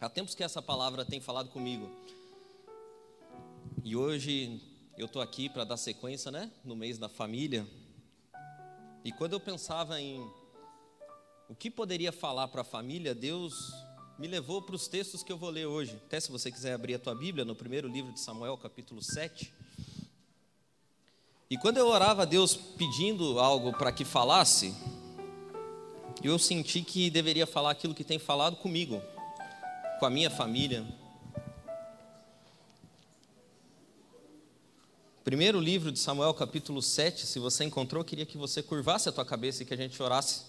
Há tempos que essa palavra tem falado comigo. E hoje eu estou aqui para dar sequência, né? No mês da família. E quando eu pensava em o que poderia falar para a família, Deus me levou para os textos que eu vou ler hoje. Até se você quiser abrir a tua Bíblia, no primeiro livro de Samuel, capítulo 7. E quando eu orava a Deus pedindo algo para que falasse, eu senti que deveria falar aquilo que tem falado comigo, com a minha família. Primeiro livro de Samuel, capítulo 7, se você encontrou, queria que você curvasse a tua cabeça e que a gente orasse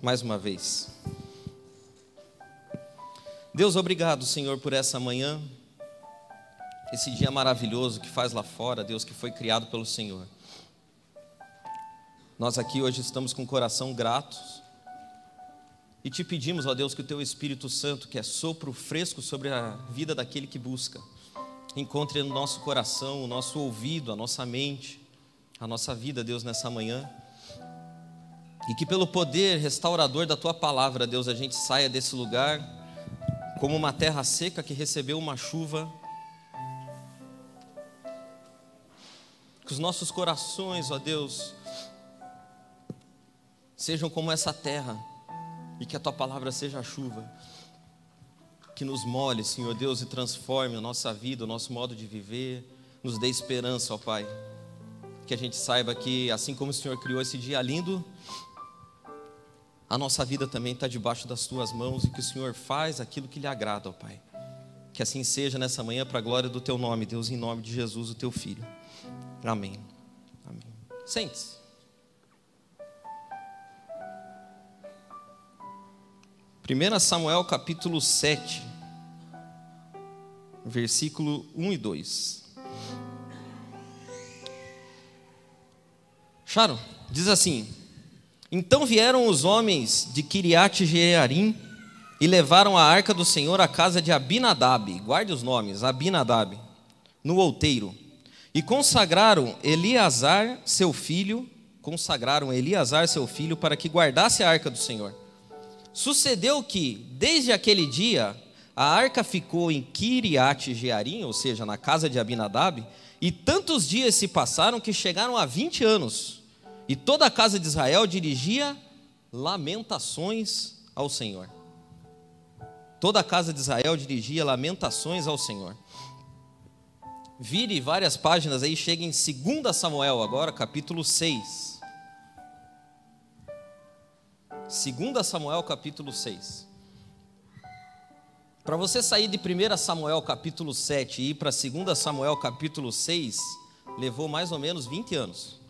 mais uma vez. Deus, obrigado, Senhor, por essa manhã, esse dia maravilhoso que faz lá fora, Deus, que foi criado pelo Senhor. Nós aqui hoje estamos com o coração gratos e te pedimos, ó Deus, que o teu Espírito Santo, que é sopro fresco sobre a vida daquele que busca, encontre no nosso coração, o nosso ouvido, a nossa mente, a nossa vida, Deus, nessa manhã. E que pelo poder restaurador da tua palavra, Deus, a gente saia desse lugar como uma terra seca que recebeu uma chuva. Que os nossos corações, ó Deus, sejam como essa terra e que a tua palavra seja a chuva que nos molhe, Senhor Deus, e transforme a nossa vida, o nosso modo de viver, nos dê esperança, ó Pai. Que a gente saiba que, assim como o Senhor criou esse dia lindo, a nossa vida também está debaixo das tuas mãos e que o Senhor faz aquilo que lhe agrada, ó Pai. Que assim seja nessa manhã para a glória do teu nome, Deus, em nome de Jesus, o teu filho. Amém. Amém. Sente-se. 1 Samuel capítulo 7, versículo 1 e 2. Sharon, diz assim: Então vieram os homens de Kiriat Jearim e levaram a arca do Senhor à casa de Abinadab, guarde os nomes, Abinadab, no outeiro, e consagraram Eliasar, seu filho, consagraram Eliasar, seu filho, para que guardasse a arca do Senhor. Sucedeu que, desde aquele dia, a arca ficou em Kiriat Jearim, ou seja, na casa de Abinadab, e tantos dias se passaram que chegaram a 20 anos, e toda a casa de Israel dirigia lamentações ao Senhor. Toda a casa de Israel dirigia lamentações ao Senhor. Vire várias páginas aí, chega em 2 Samuel agora, capítulo 6. 2 Samuel capítulo 6. Para você sair de 1 Samuel capítulo 7 e ir para 2 Samuel capítulo 6, levou mais ou menos 20 anos.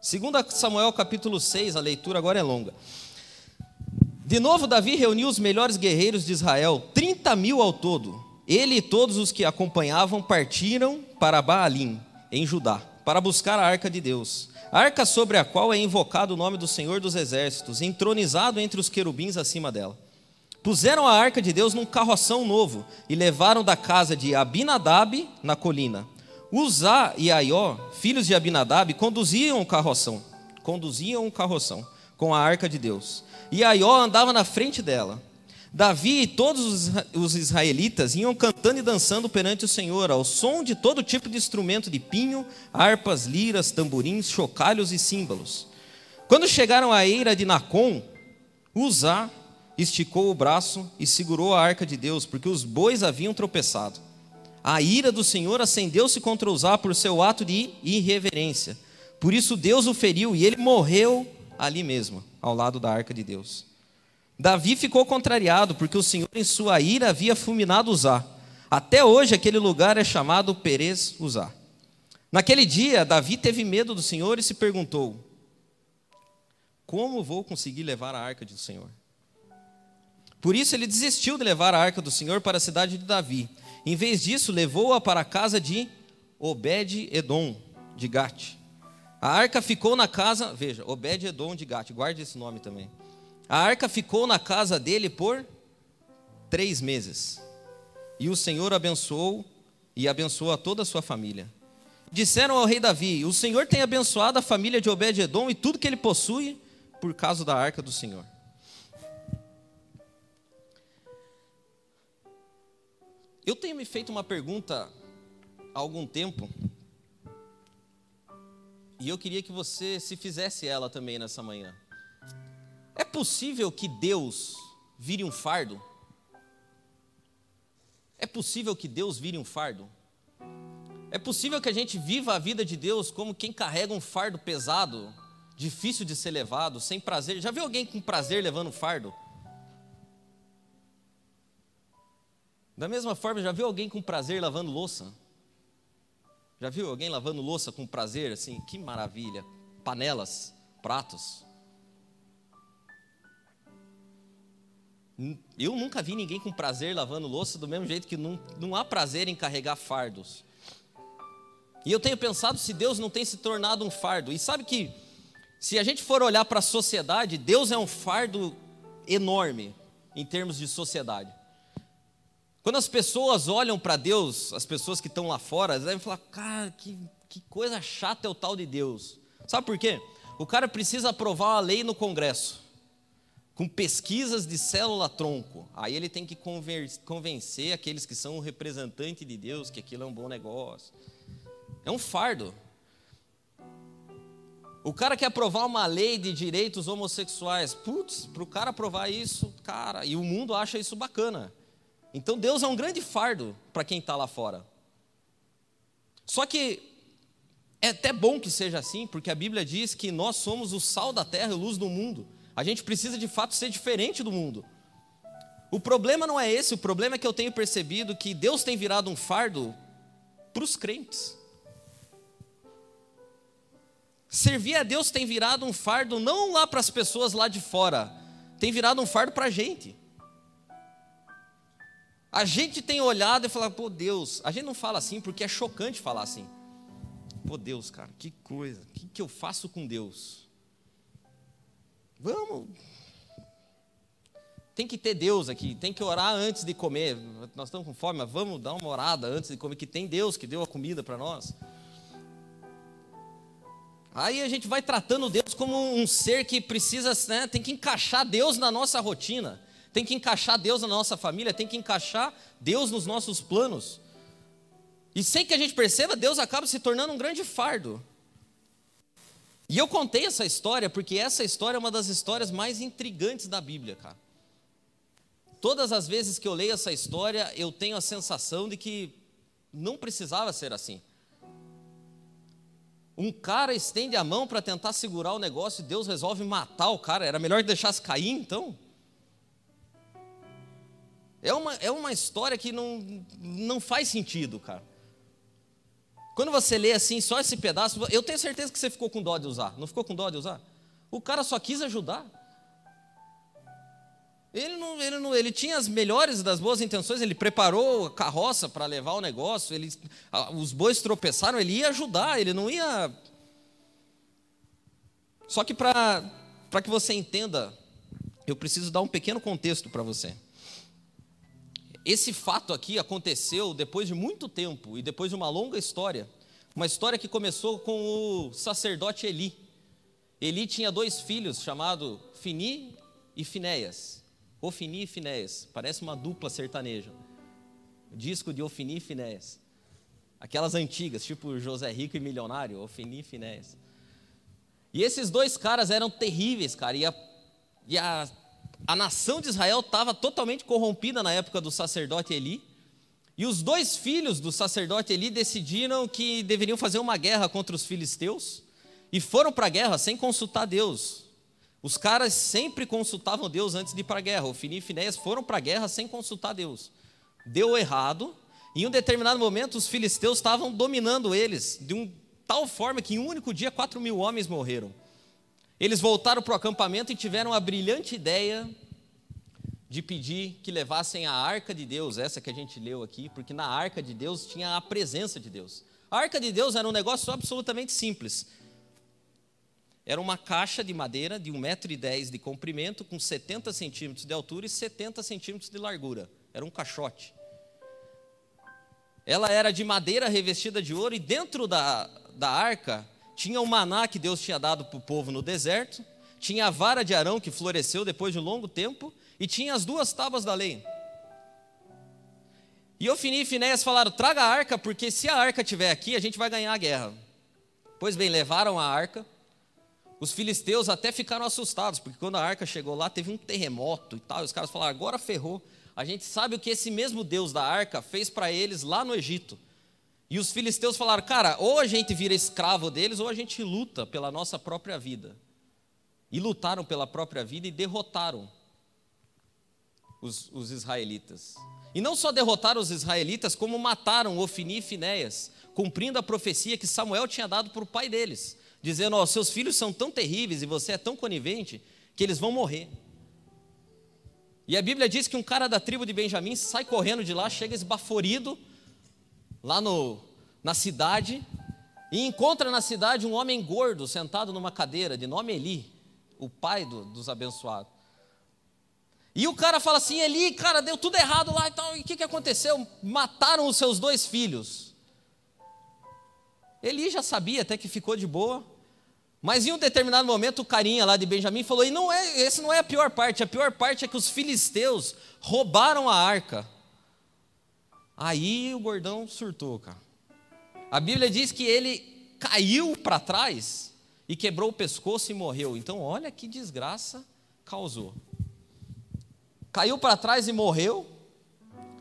2 Samuel capítulo 6, a leitura agora é longa. De novo, Davi reuniu os melhores guerreiros de Israel, 30 mil ao todo. Ele e todos os que acompanhavam partiram para Baalim, em Judá para buscar a arca de Deus. Arca sobre a qual é invocado o nome do Senhor dos Exércitos, entronizado entre os querubins acima dela. Puseram a arca de Deus num carroção novo e levaram da casa de Abinadab na colina. Uzá e Aió, filhos de Abinadab, conduziam o carroção, conduziam o carroção com a arca de Deus. E Aió andava na frente dela. Davi e todos os israelitas iam cantando e dançando perante o Senhor, ao som de todo tipo de instrumento de pinho, harpas, liras, tamborins, chocalhos e símbolos. Quando chegaram à eira de Nacon, Uzá esticou o braço e segurou a arca de Deus, porque os bois haviam tropeçado. A ira do Senhor acendeu-se contra Uzá por seu ato de irreverência. Por isso Deus o feriu e ele morreu ali mesmo, ao lado da arca de Deus. Davi ficou contrariado, porque o Senhor, em sua ira, havia fulminado Uzá. Até hoje, aquele lugar é chamado Perez Uzá. Naquele dia, Davi teve medo do Senhor e se perguntou: Como vou conseguir levar a arca do Senhor? Por isso, ele desistiu de levar a arca do Senhor para a cidade de Davi. Em vez disso, levou-a para a casa de Obed-Edom, de Gate. A arca ficou na casa, veja, Obed-Edom de Gate, guarde esse nome também. A arca ficou na casa dele por três meses. E o Senhor abençoou e abençoou a toda a sua família. Disseram ao rei Davi: O Senhor tem abençoado a família de Obed-Edom e tudo que ele possui, por causa da arca do Senhor. Eu tenho me feito uma pergunta há algum tempo, e eu queria que você se fizesse ela também nessa manhã. É possível que Deus vire um fardo? É possível que Deus vire um fardo? É possível que a gente viva a vida de Deus como quem carrega um fardo pesado, difícil de ser levado, sem prazer? Já viu alguém com prazer levando um fardo? Da mesma forma, já viu alguém com prazer lavando louça? Já viu alguém lavando louça com prazer, assim? Que maravilha! Panelas, pratos. Eu nunca vi ninguém com prazer lavando louça, do mesmo jeito que não, não há prazer em carregar fardos. E eu tenho pensado se Deus não tem se tornado um fardo. E sabe que, se a gente for olhar para a sociedade, Deus é um fardo enorme em termos de sociedade. Quando as pessoas olham para Deus, as pessoas que estão lá fora, elas devem falar: cara, que, que coisa chata é o tal de Deus. Sabe por quê? O cara precisa aprovar a lei no Congresso, com pesquisas de célula-tronco. Aí ele tem que convencer aqueles que são o representante de Deus que aquilo é um bom negócio. É um fardo. O cara quer aprovar uma lei de direitos homossexuais. Putz, para o cara aprovar isso, cara, e o mundo acha isso bacana. Então Deus é um grande fardo para quem está lá fora. Só que é até bom que seja assim, porque a Bíblia diz que nós somos o sal da terra e luz do mundo. A gente precisa de fato ser diferente do mundo. O problema não é esse, o problema é que eu tenho percebido que Deus tem virado um fardo para os crentes. Servir a Deus tem virado um fardo não lá para as pessoas lá de fora, tem virado um fardo para a gente. A gente tem olhado e falado, pô, Deus, a gente não fala assim porque é chocante falar assim. Pô, Deus, cara, que coisa, o que, que eu faço com Deus? Vamos. Tem que ter Deus aqui, tem que orar antes de comer. Nós estamos com fome, mas vamos dar uma orada antes de comer, que tem Deus que deu a comida para nós. Aí a gente vai tratando Deus como um ser que precisa, né, tem que encaixar Deus na nossa rotina tem que encaixar Deus na nossa família, tem que encaixar Deus nos nossos planos. E sem que a gente perceba, Deus acaba se tornando um grande fardo. E eu contei essa história porque essa história é uma das histórias mais intrigantes da Bíblia, cara. Todas as vezes que eu leio essa história, eu tenho a sensação de que não precisava ser assim. Um cara estende a mão para tentar segurar o negócio e Deus resolve matar o cara. Era melhor que deixasse cair, então? É uma, é uma história que não, não faz sentido, cara. Quando você lê assim, só esse pedaço, eu tenho certeza que você ficou com dó de usar. Não ficou com dó de usar? O cara só quis ajudar. Ele, não, ele, não, ele tinha as melhores das boas intenções, ele preparou a carroça para levar o negócio, ele, os bois tropeçaram, ele ia ajudar, ele não ia. Só que para que você entenda, eu preciso dar um pequeno contexto para você. Esse fato aqui aconteceu depois de muito tempo e depois de uma longa história. Uma história que começou com o sacerdote Eli. Eli tinha dois filhos chamados Fini e Finéias. Ofini e Finéias. Parece uma dupla sertaneja. Disco de Ofini e Finéias. Aquelas antigas, tipo José Rico e Milionário, Ofini e Finéias. E esses dois caras eram terríveis, cara. E a, e a a nação de Israel estava totalmente corrompida na época do sacerdote Eli. E os dois filhos do sacerdote Eli decidiram que deveriam fazer uma guerra contra os filisteus e foram para a guerra sem consultar Deus. Os caras sempre consultavam Deus antes de ir para a guerra. O Fini e Finéias foram para a guerra sem consultar Deus. Deu errado, em um determinado momento os filisteus estavam dominando eles de um tal forma que em um único dia quatro mil homens morreram. Eles voltaram para o acampamento e tiveram a brilhante ideia de pedir que levassem a arca de Deus, essa que a gente leu aqui, porque na arca de Deus tinha a presença de Deus. A arca de Deus era um negócio absolutamente simples. Era uma caixa de madeira de 1,10m de comprimento, com 70 centímetros de altura e 70 centímetros de largura. Era um caixote. Ela era de madeira revestida de ouro, e dentro da, da arca tinha o maná que Deus tinha dado para o povo no deserto, tinha a vara de Arão que floresceu depois de um longo tempo, e tinha as duas tábuas da lei. E Ofini e Finéias falaram: traga a arca, porque se a arca estiver aqui, a gente vai ganhar a guerra. Pois bem, levaram a arca. Os filisteus até ficaram assustados, porque quando a arca chegou lá, teve um terremoto e tal. E os caras falaram: agora ferrou. A gente sabe o que esse mesmo Deus da arca fez para eles lá no Egito. E os filisteus falaram: cara, ou a gente vira escravo deles, ou a gente luta pela nossa própria vida. E lutaram pela própria vida e derrotaram os, os israelitas. E não só derrotaram os israelitas, como mataram Ofini e Finéias, cumprindo a profecia que Samuel tinha dado para o pai deles, dizendo: Ó, oh, seus filhos são tão terríveis e você é tão conivente que eles vão morrer. E a Bíblia diz que um cara da tribo de Benjamim sai correndo de lá, chega esbaforido lá no, na cidade e encontra na cidade um homem gordo sentado numa cadeira, de nome Eli, o pai do, dos abençoados. E o cara fala assim: Eli, cara, deu tudo errado lá e tal. E o que, que aconteceu? Mataram os seus dois filhos. Eli já sabia até que ficou de boa. Mas em um determinado momento o carinha lá de Benjamim falou: e não é, esse não é a pior parte, a pior parte é que os filisteus roubaram a arca. Aí o gordão surtou, cara. A Bíblia diz que ele caiu para trás e quebrou o pescoço e morreu. Então, olha que desgraça causou caiu para trás e morreu.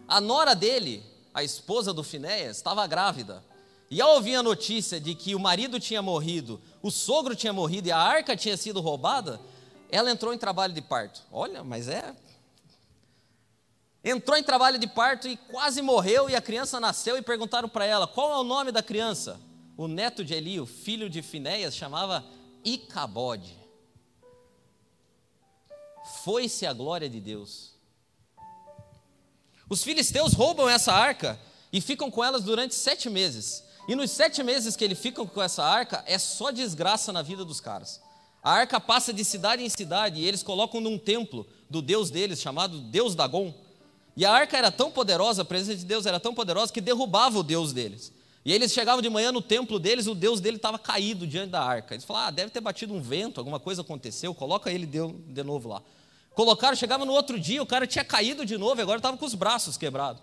A nora dele, a esposa do Finéias, estava grávida. E ao ouvir a notícia de que o marido tinha morrido, o sogro tinha morrido e a arca tinha sido roubada, ela entrou em trabalho de parto. Olha, mas é. Entrou em trabalho de parto e quase morreu, e a criança nasceu e perguntaram para ela: qual é o nome da criança? O neto de Eli, o filho de Finéias, chamava Icabode foi-se a glória de Deus. Os filisteus roubam essa arca e ficam com elas durante sete meses. E nos sete meses que eles ficam com essa arca, é só desgraça na vida dos caras. A arca passa de cidade em cidade e eles colocam num templo do Deus deles, chamado Deus Dagon. E a arca era tão poderosa, a presença de Deus era tão poderosa que derrubava o Deus deles. E eles chegavam de manhã no templo deles, o Deus dele estava caído diante da arca. Eles falaram: ah, deve ter batido um vento, alguma coisa aconteceu, coloca ele de novo lá. Colocaram, chegava no outro dia, o cara tinha caído de novo, agora estava com os braços quebrados.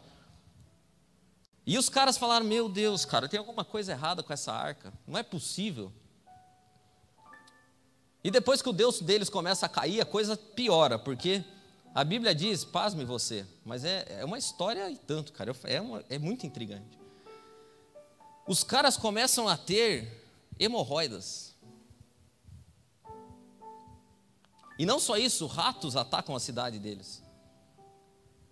E os caras falaram: Meu Deus, cara, tem alguma coisa errada com essa arca, não é possível. E depois que o Deus deles começa a cair, a coisa piora, porque a Bíblia diz, pasme você, mas é, é uma história e tanto, cara, é, uma, é muito intrigante. Os caras começam a ter hemorroidas. E não só isso, ratos atacam a cidade deles.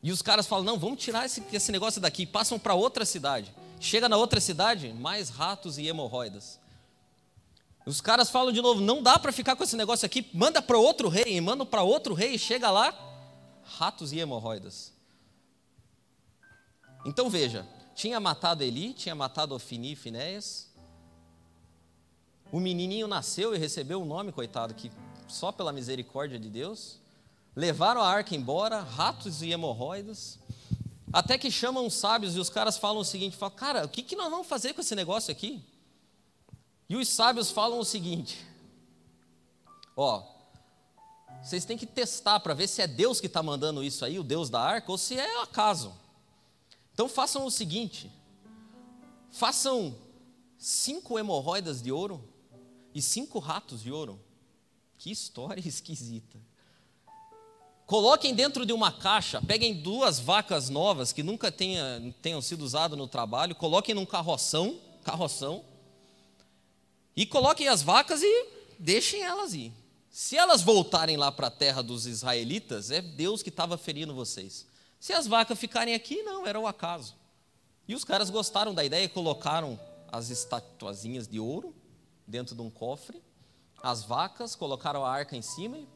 E os caras falam: não, vamos tirar esse, esse negócio daqui. Passam para outra cidade. Chega na outra cidade, mais ratos e hemorroidas. Os caras falam de novo: não dá para ficar com esse negócio aqui. Manda para outro rei. Mandam para outro rei. Chega lá, ratos e hemorroidas. Então veja: tinha matado Eli, tinha matado Ofini e Finéias. O menininho nasceu e recebeu um nome, coitado, que só pela misericórdia de Deus. Levaram a arca embora, ratos e hemorroidas. Até que chamam os sábios e os caras falam o seguinte: falam, cara, o que, que nós vamos fazer com esse negócio aqui? E os sábios falam o seguinte: ó, vocês têm que testar para ver se é Deus que está mandando isso aí, o Deus da arca, ou se é acaso. Então façam o seguinte: façam cinco hemorroidas de ouro e cinco ratos de ouro. Que história esquisita. Coloquem dentro de uma caixa, peguem duas vacas novas que nunca tenha, tenham sido usadas no trabalho, coloquem num carroção, carroção, e coloquem as vacas e deixem elas ir. Se elas voltarem lá para a terra dos israelitas, é Deus que estava ferindo vocês. Se as vacas ficarem aqui, não, era o acaso. E os caras gostaram da ideia e colocaram as estatuazinhas de ouro dentro de um cofre as vacas, colocaram a arca em cima. E,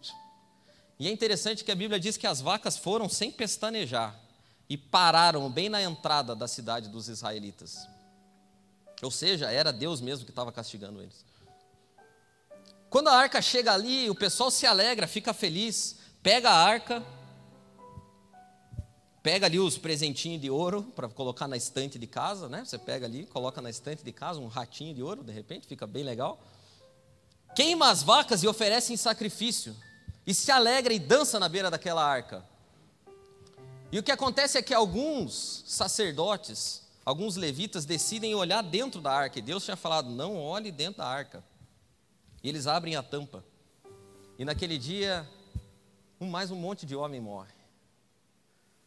e é interessante que a Bíblia diz que as vacas foram sem pestanejar e pararam bem na entrada da cidade dos israelitas. Ou seja, era Deus mesmo que estava castigando eles. Quando a arca chega ali, o pessoal se alegra, fica feliz, pega a arca, pega ali os presentinhos de ouro para colocar na estante de casa, né? Você pega ali, coloca na estante de casa um ratinho de ouro, de repente, fica bem legal. queima as vacas e oferece em sacrifício, e se alegra e dança na beira daquela arca. E o que acontece é que alguns sacerdotes, alguns levitas decidem olhar dentro da arca, e Deus tinha falado: não olhe dentro da arca. E eles abrem a tampa, e naquele dia, um, mais um monte de homem morre.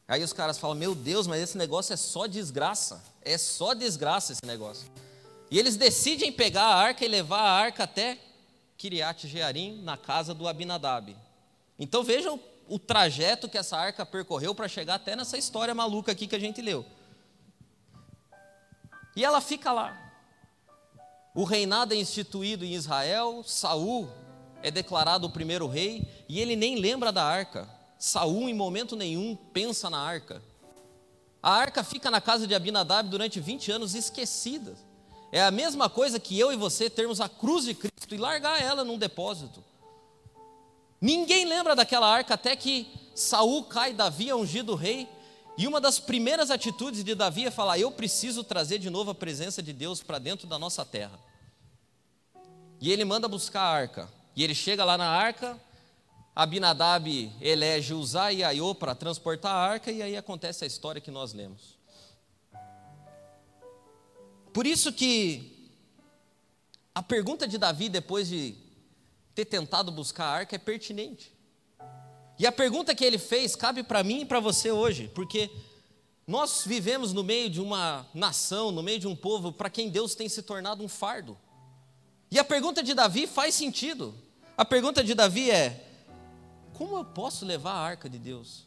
Aí os caras falam: Meu Deus, mas esse negócio é só desgraça. É só desgraça esse negócio. E eles decidem pegar a arca e levar a arca até Kiriat Jearim, na casa do Abinadab. Então vejam o, trajeto que essa arca percorreu para chegar até nessa história maluca aqui que a gente leu. E ela fica lá. O reinado é instituído em Israel, Saul é declarado o primeiro rei e ele nem lembra da arca. Saul em momento nenhum pensa na arca. A arca fica na casa de Abinadab durante 20 anos esquecida. É a mesma coisa que eu e você termos a cruz de Cristo e largar ela num depósito. Ninguém lembra daquela arca até que Saul cai, Davi é ungido rei, e uma das primeiras atitudes de Davi é falar: Eu preciso trazer de novo a presença de Deus para dentro da nossa terra. E ele manda buscar a arca. E ele chega lá na arca, Abinadab elege Uzá e Aiô para transportar a arca, e aí acontece a história que nós lemos. Por isso que a pergunta de Davi, depois de ter tentado buscar a arca, é pertinente. E a pergunta que ele fez cabe para mim e para você hoje, porque nós vivemos no meio de uma nação, no meio de um povo para quem Deus tem se tornado um fardo. E a pergunta de Davi faz sentido. A pergunta de Davi é: como eu posso levar a arca de Deus?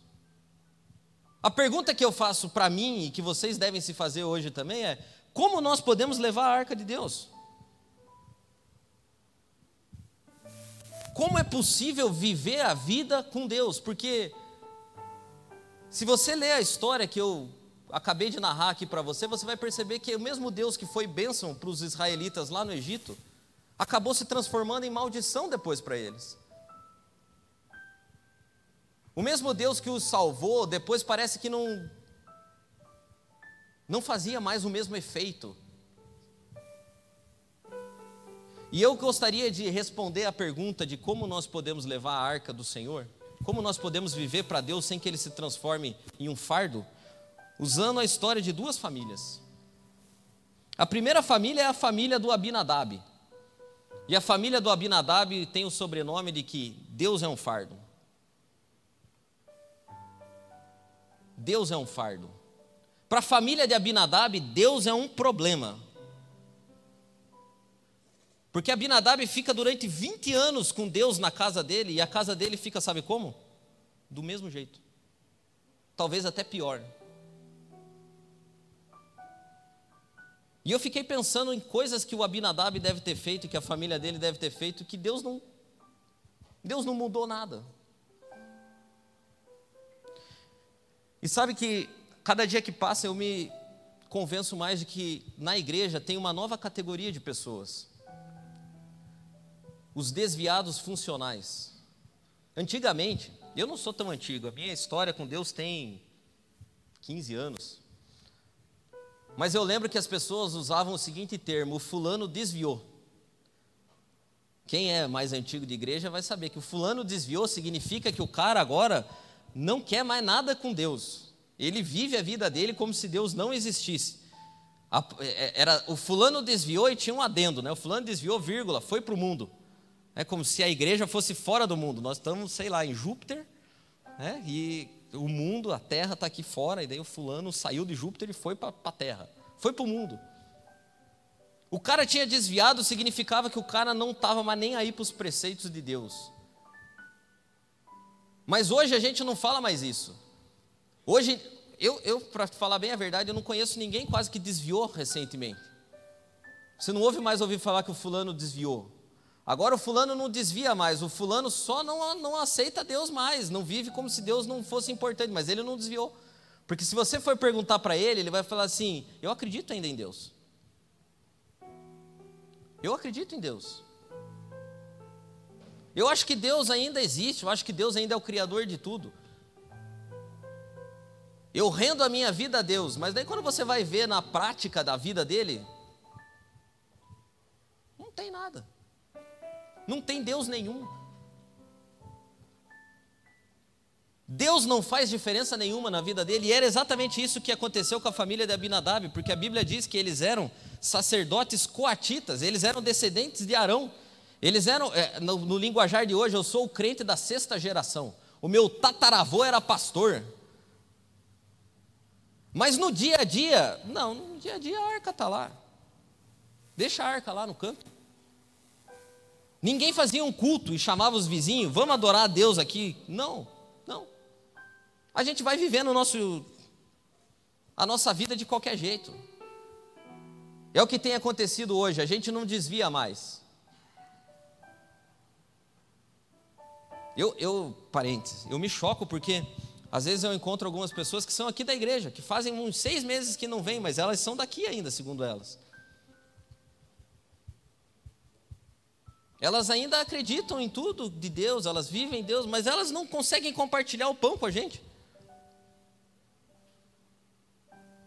A pergunta que eu faço para mim e que vocês devem se fazer hoje também é: como nós podemos levar a arca de Deus? Como é possível viver a vida com Deus? Porque se você ler a história que eu acabei de narrar aqui para você, você vai perceber que o mesmo Deus que foi bênção para os israelitas lá no Egito, acabou se transformando em maldição depois para eles. O mesmo Deus que os salvou, depois parece que não não fazia mais o mesmo efeito. E eu gostaria de responder a pergunta de como nós podemos levar a arca do Senhor, como nós podemos viver para Deus sem que ele se transforme em um fardo, usando a história de duas famílias. A primeira família é a família do Abinadab. E a família do Abinadab tem o sobrenome de que Deus é um fardo. Deus é um fardo. Para a família de Abinadab, Deus é um problema. Porque Abinadab fica durante 20 anos com Deus na casa dele, e a casa dele fica, sabe como? Do mesmo jeito. Talvez até pior. E eu fiquei pensando em coisas que o Abinadab deve ter feito, que a família dele deve ter feito, que Deus não Deus não mudou nada. E sabe que cada dia que passa eu me convenço mais de que na igreja tem uma nova categoria de pessoas. Os desviados funcionais. Antigamente, eu não sou tão antigo, a minha história com Deus tem 15 anos. Mas eu lembro que as pessoas usavam o seguinte termo: o fulano desviou. Quem é mais antigo de igreja vai saber que o fulano desviou significa que o cara agora não quer mais nada com Deus. Ele vive a vida dele como se Deus não existisse. É, era, o fulano desviou e tinha um adendo, né? O fulano desviou, vírgula, foi para o mundo. É como se a igreja fosse fora do mundo. Nós estamos, sei lá, em Júpiter, né? e o mundo, a terra está aqui fora, e daí o fulano saiu de Júpiter e foi para a terra. Foi para o mundo. O cara tinha desviado, significava que o cara não estava mais nem aí para os preceitos de Deus. Mas hoje a gente não fala mais isso. Hoje, eu, eu para falar bem a verdade, eu não conheço ninguém quase que desviou recentemente. Você não ouve mais ouvir falar que o fulano desviou. Agora o fulano não desvia mais, o fulano só não, não aceita Deus mais, não vive como se Deus não fosse importante, mas ele não desviou. Porque se você for perguntar para ele, ele vai falar assim: Eu acredito ainda em Deus. Eu acredito em Deus. Eu acho que Deus ainda existe, eu acho que Deus ainda é o Criador de tudo. Eu rendo a minha vida a Deus, mas daí quando você vai ver na prática da vida dele, não tem nada. Não tem Deus nenhum. Deus não faz diferença nenhuma na vida dele, e era exatamente isso que aconteceu com a família de Abinadab, porque a Bíblia diz que eles eram sacerdotes coatitas, eles eram descendentes de Arão, eles eram, é, no, no linguajar de hoje, eu sou o crente da sexta geração, o meu tataravô era pastor, mas no dia a dia, não, no dia a dia a arca está lá, deixa a arca lá no canto. Ninguém fazia um culto e chamava os vizinhos, vamos adorar a Deus aqui. Não, não. A gente vai vivendo nosso, a nossa vida de qualquer jeito. É o que tem acontecido hoje, a gente não desvia mais. Eu, eu, parênteses, eu me choco porque às vezes eu encontro algumas pessoas que são aqui da igreja, que fazem uns seis meses que não vêm, mas elas são daqui ainda, segundo elas. Elas ainda acreditam em tudo de Deus, elas vivem em Deus, mas elas não conseguem compartilhar o pão com a gente.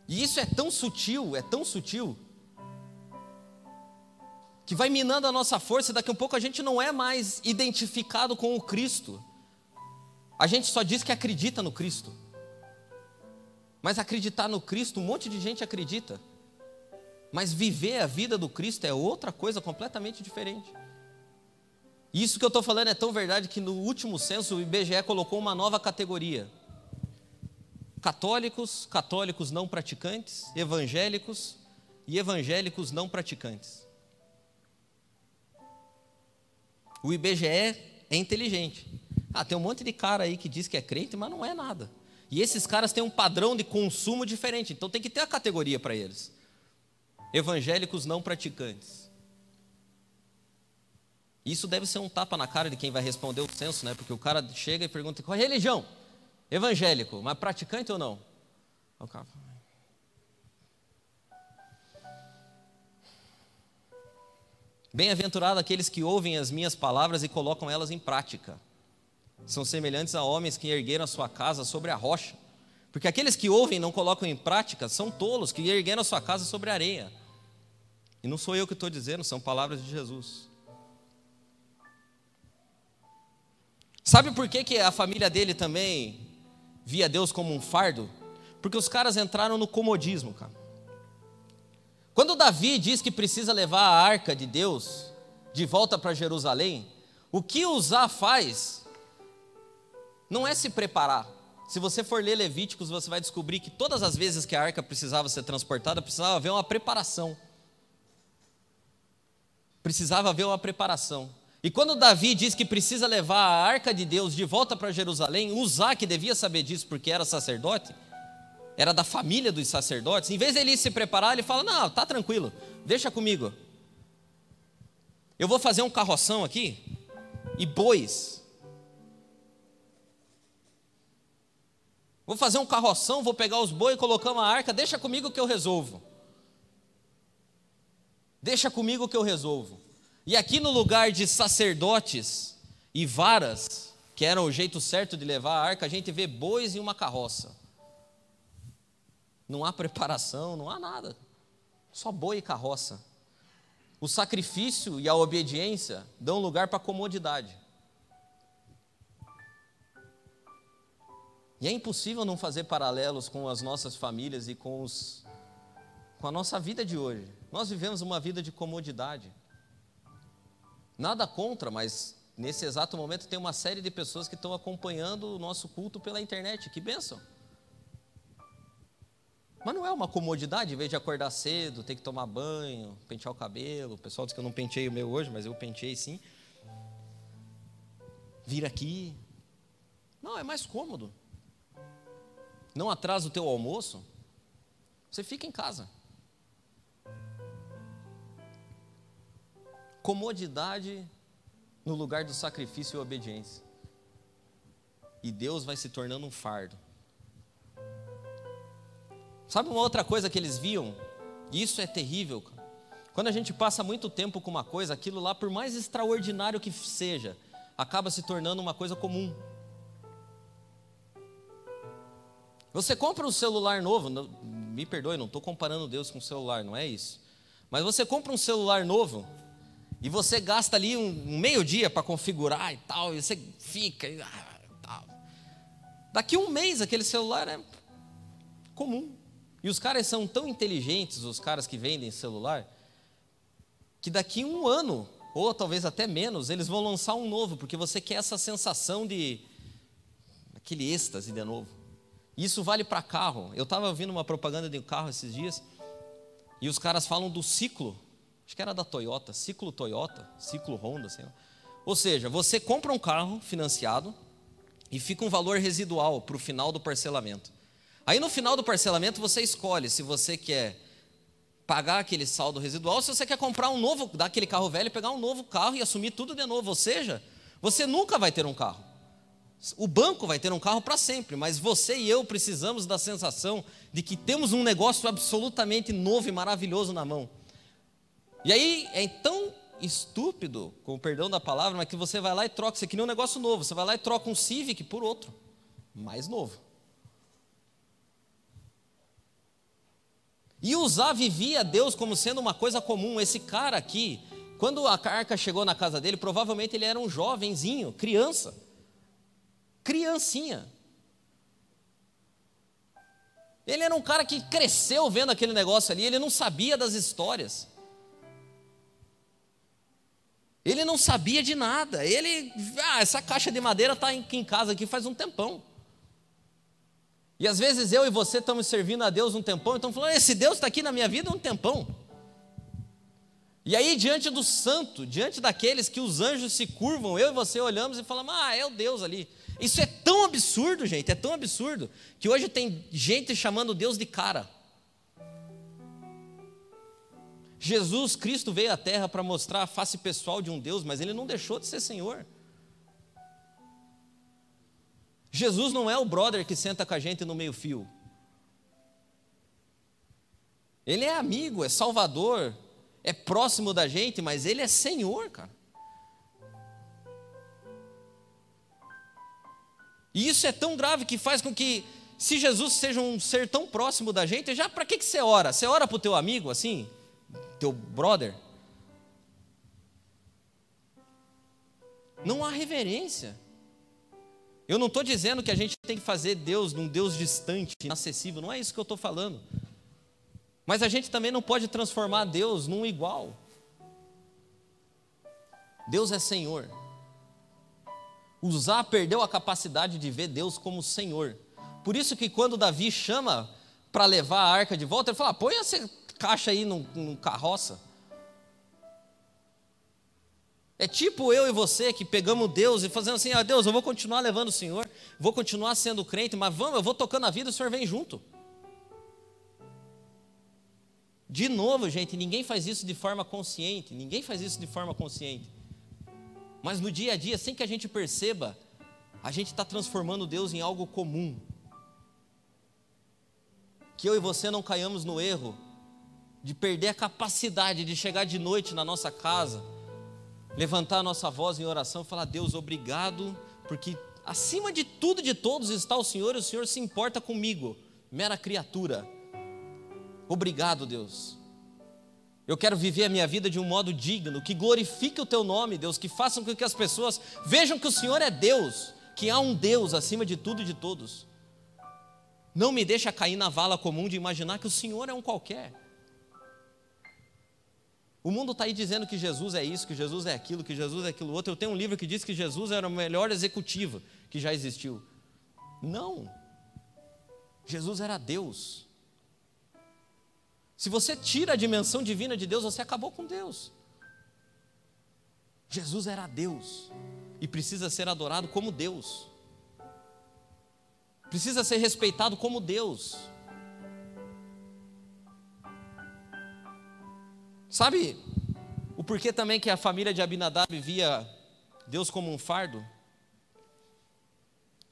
E isso é tão sutil, é tão sutil, que vai minando a nossa força, e daqui a um pouco a gente não é mais identificado com o Cristo. A gente só diz que acredita no Cristo. Mas acreditar no Cristo, um monte de gente acredita. Mas viver a vida do Cristo é outra coisa completamente diferente. Isso que eu estou falando é tão verdade que no último censo o IBGE colocou uma nova categoria católicos, católicos não praticantes, evangélicos e evangélicos não praticantes. O IBGE é inteligente. Ah, tem um monte de cara aí que diz que é crente, mas não é nada. E esses caras têm um padrão de consumo diferente, então tem que ter a categoria para eles. Evangélicos não praticantes. Isso deve ser um tapa na cara de quem vai responder o censo, né? Porque o cara chega e pergunta qual é a religião? evangélico, mas praticante ou não? Bem-aventurado aqueles que ouvem as minhas palavras e colocam elas em prática. São semelhantes a homens que ergueram a sua casa sobre a rocha. Porque aqueles que ouvem e não colocam em prática são tolos que ergueram a sua casa sobre a areia. E não sou eu que estou dizendo, são palavras de Jesus. Sabe por que, que a família dele também via Deus como um fardo? Porque os caras entraram no comodismo, cara. Quando Davi diz que precisa levar a arca de Deus de volta para Jerusalém, o que Uzá faz não é se preparar. Se você for ler Levíticos, você vai descobrir que todas as vezes que a arca precisava ser transportada, precisava haver uma preparação. Precisava haver uma preparação. E quando Davi diz que precisa levar a arca de Deus de volta para Jerusalém, Uzá, que devia saber disso porque era sacerdote, era da família dos sacerdotes, em vez de ele se preparar, ele fala: Não, tá tranquilo, deixa comigo. Eu vou fazer um carroção aqui e bois. Vou fazer um carroção, vou pegar os bois e colocar uma arca, deixa comigo que eu resolvo. Deixa comigo que eu resolvo. E aqui no lugar de sacerdotes e varas, que era o jeito certo de levar a arca, a gente vê bois e uma carroça. Não há preparação, não há nada. Só boi e carroça. O sacrifício e a obediência dão lugar para a comodidade. E é impossível não fazer paralelos com as nossas famílias e com, os, com a nossa vida de hoje. Nós vivemos uma vida de comodidade. Nada contra, mas nesse exato momento tem uma série de pessoas que estão acompanhando o nosso culto pela internet. Que bênção! Mas não é uma comodidade, em vez de acordar cedo, ter que tomar banho, pentear o cabelo. O pessoal diz que eu não penteei o meu hoje, mas eu penteei sim. Vir aqui. Não, é mais cômodo. Não atrasa o teu almoço. Você fica em casa. Comodidade no lugar do sacrifício e obediência. E Deus vai se tornando um fardo. Sabe uma outra coisa que eles viam? Isso é terrível. Quando a gente passa muito tempo com uma coisa, aquilo lá, por mais extraordinário que seja, acaba se tornando uma coisa comum. Você compra um celular novo, me perdoe, não estou comparando Deus com celular, não é isso. Mas você compra um celular novo, E você gasta ali um, meio dia para configurar e tal, e você fica. E, ah, tal. Daqui um mês aquele celular é comum. E os caras são tão inteligentes, os caras que vendem celular, que daqui um ano, ou talvez até menos, eles vão lançar um novo, porque você quer essa sensação de aquele êxtase de novo. Isso vale para carro. Eu estava ouvindo uma propaganda de um carro esses dias, e os caras falam do ciclo acho que era da Toyota, ciclo Toyota, ciclo Honda, sei lá. Ou seja, você compra um carro financiado e fica um valor residual para o final do parcelamento. Aí no final do parcelamento você escolhe se você quer pagar aquele saldo residual, se você quer comprar um novo, dar aquele carro velho, pegar um novo carro e assumir tudo de novo. Ou seja, você nunca vai ter um carro. O banco vai ter um carro para sempre, mas você e eu precisamos da sensação de que temos um negócio absolutamente novo e maravilhoso na mão. E aí é tão estúpido, com o perdão da palavra, mas que você vai lá e troca, isso aqui nem um negócio novo, você vai lá e troca um Civic por outro, mais novo. E usar vivia Deus como sendo uma coisa comum. Esse cara aqui, quando a arca chegou na casa dele, provavelmente ele era um jovenzinho, criança. Criancinha. Ele era um cara que cresceu vendo aquele negócio ali, ele não sabia das histórias. Ele não sabia de nada. Ele, ah, essa caixa de madeira está aqui em casa aqui faz um tempão. E às vezes eu e você estamos servindo a Deus um tempão, então falando, esse Deus está aqui na minha vida um tempão. E aí, diante do santo, diante daqueles que os anjos se curvam, eu e você olhamos e falamos, ah, é o Deus ali. Isso é tão absurdo, gente, é tão absurdo, que hoje tem gente chamando Deus de cara. Jesus Cristo veio à terra para mostrar a face pessoal de um Deus, mas ele não deixou de ser Senhor. Jesus não é o brother que senta com a gente no meio-fio. Ele é amigo, é salvador, é próximo da gente, mas ele é Senhor, cara. E isso é tão grave que faz com que, se Jesus seja um ser tão próximo da gente, já para que, que você ora? Você ora para o teu amigo assim? Teu brother. Não há reverência. Eu não estou dizendo que a gente tem que fazer Deus num Deus distante, inacessível, não é isso que eu estou falando. Mas a gente também não pode transformar Deus num igual. Deus é Senhor. Usar perdeu a capacidade de ver Deus como Senhor. Por isso que quando Davi chama para levar a arca de volta, ele fala: põe essa caixa aí num, num carroça. É tipo eu e você que pegamos Deus e fazendo assim: ah, Deus, eu vou continuar levando o Senhor, vou continuar sendo crente, mas vamos, eu vou tocando a vida, o Senhor vem junto. De novo, gente, ninguém faz isso de forma consciente, ninguém faz isso de forma consciente. Mas no dia a dia, sem que a gente perceba, a gente está transformando Deus em algo comum. Que eu e você não caiamos no erro de perder a capacidade de chegar de noite na nossa casa, levantar a nossa voz em oração e falar: Deus, obrigado, porque acima de tudo e de todos está o Senhor e o Senhor se importa comigo, mera criatura. Obrigado, Deus. Eu quero viver a minha vida de um modo digno, que glorifique o teu nome, Deus, que façam com que as pessoas vejam que o Senhor é Deus, que há um Deus acima de tudo e de todos. Não me deixa cair na vala comum de imaginar que o Senhor é um qualquer. O mundo está aí dizendo que Jesus é isso, que Jesus é aquilo, que Jesus é aquilo outro. Eu tenho um livro que diz que Jesus era o melhor executivo que já existiu. Não. Jesus era Deus. Se você tira a dimensão divina de Deus, você acabou com Deus. Jesus era Deus e precisa ser adorado como Deus. Precisa ser respeitado como Deus. Sabe o porquê também que a família de Abinadab via Deus como um fardo?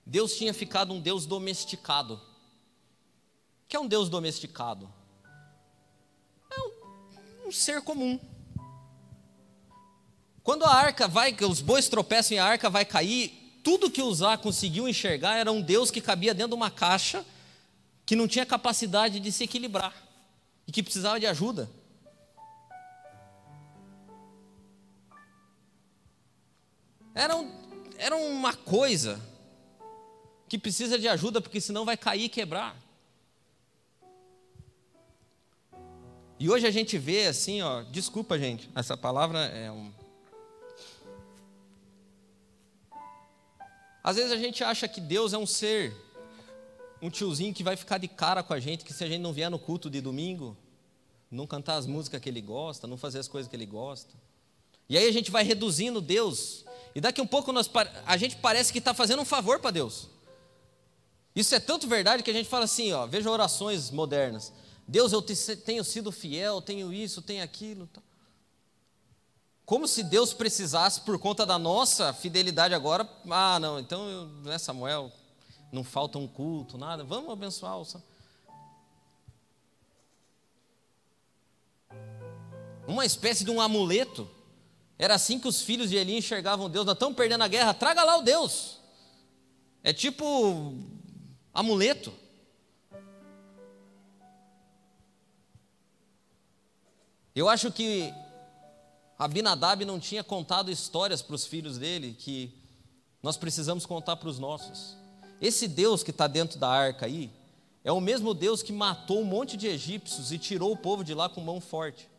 Deus tinha ficado um Deus domesticado. O que é um Deus domesticado? É um, um ser comum. Quando a arca vai, os bois tropeçam e a arca vai cair, tudo que Uzá conseguiu enxergar era um Deus que cabia dentro de uma caixa, que não tinha capacidade de se equilibrar e que precisava de ajuda. Era, um, era uma coisa que precisa de ajuda, porque senão vai cair e quebrar. E hoje a gente vê assim, ó, desculpa gente, essa palavra é um. Às vezes a gente acha que Deus é um ser, um tiozinho que vai ficar de cara com a gente, que se a gente não vier no culto de domingo, não cantar as músicas que ele gosta, não fazer as coisas que ele gosta. E aí a gente vai reduzindo Deus. E daqui um pouco nós, a gente parece que está fazendo um favor para Deus. Isso é tanto verdade que a gente fala assim, ó, veja orações modernas. Deus, eu tenho sido fiel, tenho isso, tenho aquilo. Como se Deus precisasse, por conta da nossa fidelidade agora, ah, não, então, eu, né, Samuel, não falta um culto, nada, vamos abençoar o Samuel. uma espécie de um amuleto. Era assim que os filhos de Eli enxergavam Deus. Nós estamos perdendo a guerra, traga lá o Deus. É tipo amuleto. Eu acho que Abinadab não tinha contado histórias para os filhos dele que nós precisamos contar para os nossos. Esse Deus que está dentro da arca aí é o mesmo Deus que matou um monte de egípcios e tirou o povo de lá com mão forte.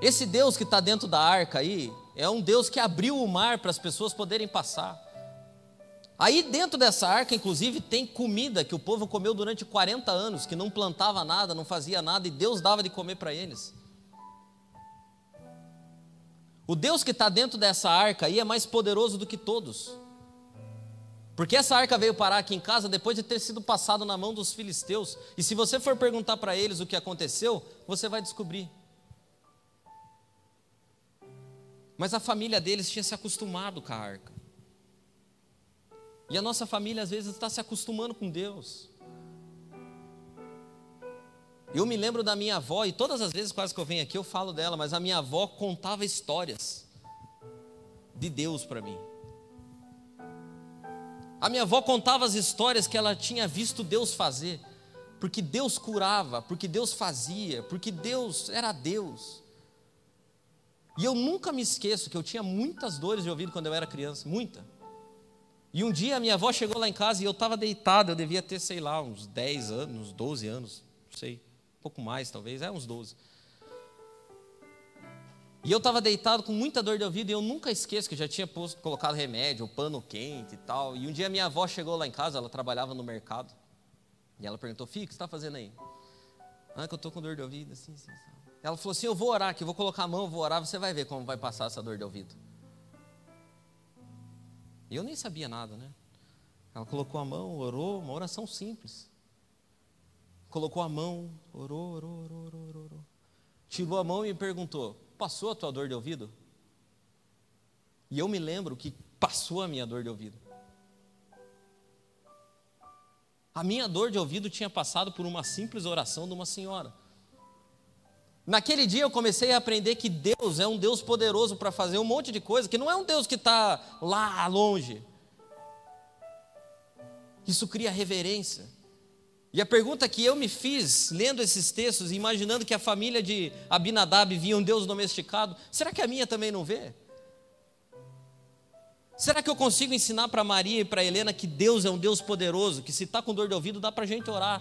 Esse Deus que está dentro da arca aí é um Deus que abriu o mar para as pessoas poderem passar. Aí dentro dessa arca, inclusive, tem comida que o povo comeu durante 40 anos, que não plantava nada, não fazia nada, e Deus dava de comer para eles. O Deus que está dentro dessa arca aí é mais poderoso do que todos. Porque essa arca veio parar aqui em casa depois de ter sido passado na mão dos filisteus. E se você for perguntar para eles o que aconteceu, você vai descobrir. Mas a família deles tinha se acostumado com a arca. E a nossa família às vezes está se acostumando com Deus. Eu me lembro da minha avó, e todas as vezes quase que eu venho aqui eu falo dela, mas a minha avó contava histórias de Deus para mim. A minha avó contava as histórias que ela tinha visto Deus fazer, porque Deus curava, porque Deus fazia, porque Deus era Deus. E eu nunca me esqueço que eu tinha muitas dores de ouvido quando eu era criança, muita. E um dia a minha avó chegou lá em casa e eu estava deitado, eu devia ter, sei lá, uns 10 anos, uns 12 anos, não sei, um pouco mais talvez, é uns 12. E eu estava deitado com muita dor de ouvido e eu nunca esqueço que já tinha posto, colocado remédio, pano quente e tal. E um dia minha avó chegou lá em casa, ela trabalhava no mercado. E ela perguntou: Filho, o que você está fazendo aí? Ah, que eu estou com dor de ouvido, assim, assim, assim. Ela falou assim: Eu vou orar aqui, vou colocar a mão, vou orar, você vai ver como vai passar essa dor de ouvido. Eu nem sabia nada, né? Ela colocou a mão, orou, uma oração simples. Colocou a mão, orou, orou, orou, orou, orou. Tirou a mão e me perguntou: Passou a tua dor de ouvido? E eu me lembro que passou a minha dor de ouvido. A minha dor de ouvido tinha passado por uma simples oração de uma senhora. Naquele dia eu comecei a aprender que Deus é um Deus poderoso para fazer um monte de coisa, que não é um Deus que está lá longe. Isso cria reverência. E a pergunta que eu me fiz, lendo esses textos, imaginando que a família de Abinadab via um Deus domesticado, será que a minha também não vê? Será que eu consigo ensinar para Maria e para Helena que Deus é um Deus poderoso, que se está com dor de ouvido dá para a gente orar?